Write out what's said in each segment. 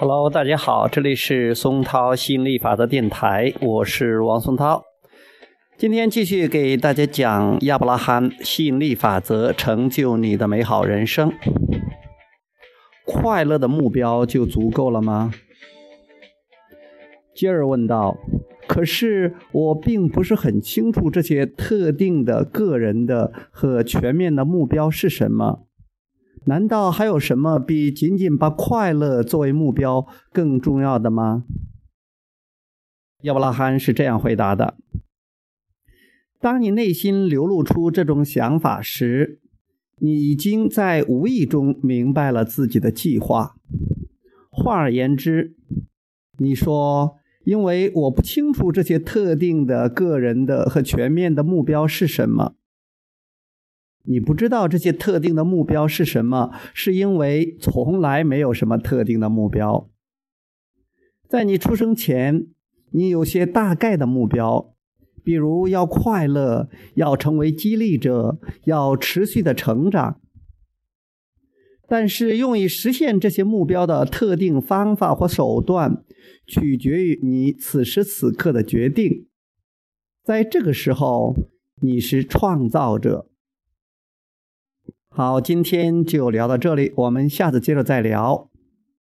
Hello，大家好，这里是松涛吸引力法则电台，我是王松涛。今天继续给大家讲亚伯拉罕吸引力法则，成就你的美好人生。快乐的目标就足够了吗？杰尔问道。可是我并不是很清楚这些特定的个人的和全面的目标是什么。难道还有什么比仅仅把快乐作为目标更重要的吗？亚伯拉罕是这样回答的：“当你内心流露出这种想法时，你已经在无意中明白了自己的计划。换而言之，你说，因为我不清楚这些特定的个人的和全面的目标是什么。”你不知道这些特定的目标是什么，是因为从来没有什么特定的目标。在你出生前，你有些大概的目标，比如要快乐，要成为激励者，要持续的成长。但是，用以实现这些目标的特定方法或手段，取决于你此时此刻的决定。在这个时候，你是创造者。好，今天就聊到这里，我们下次接着再聊，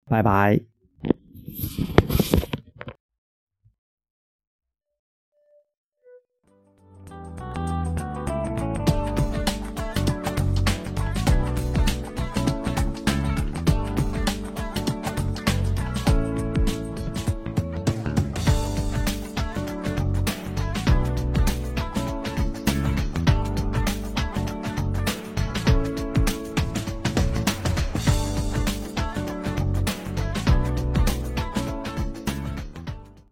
拜拜。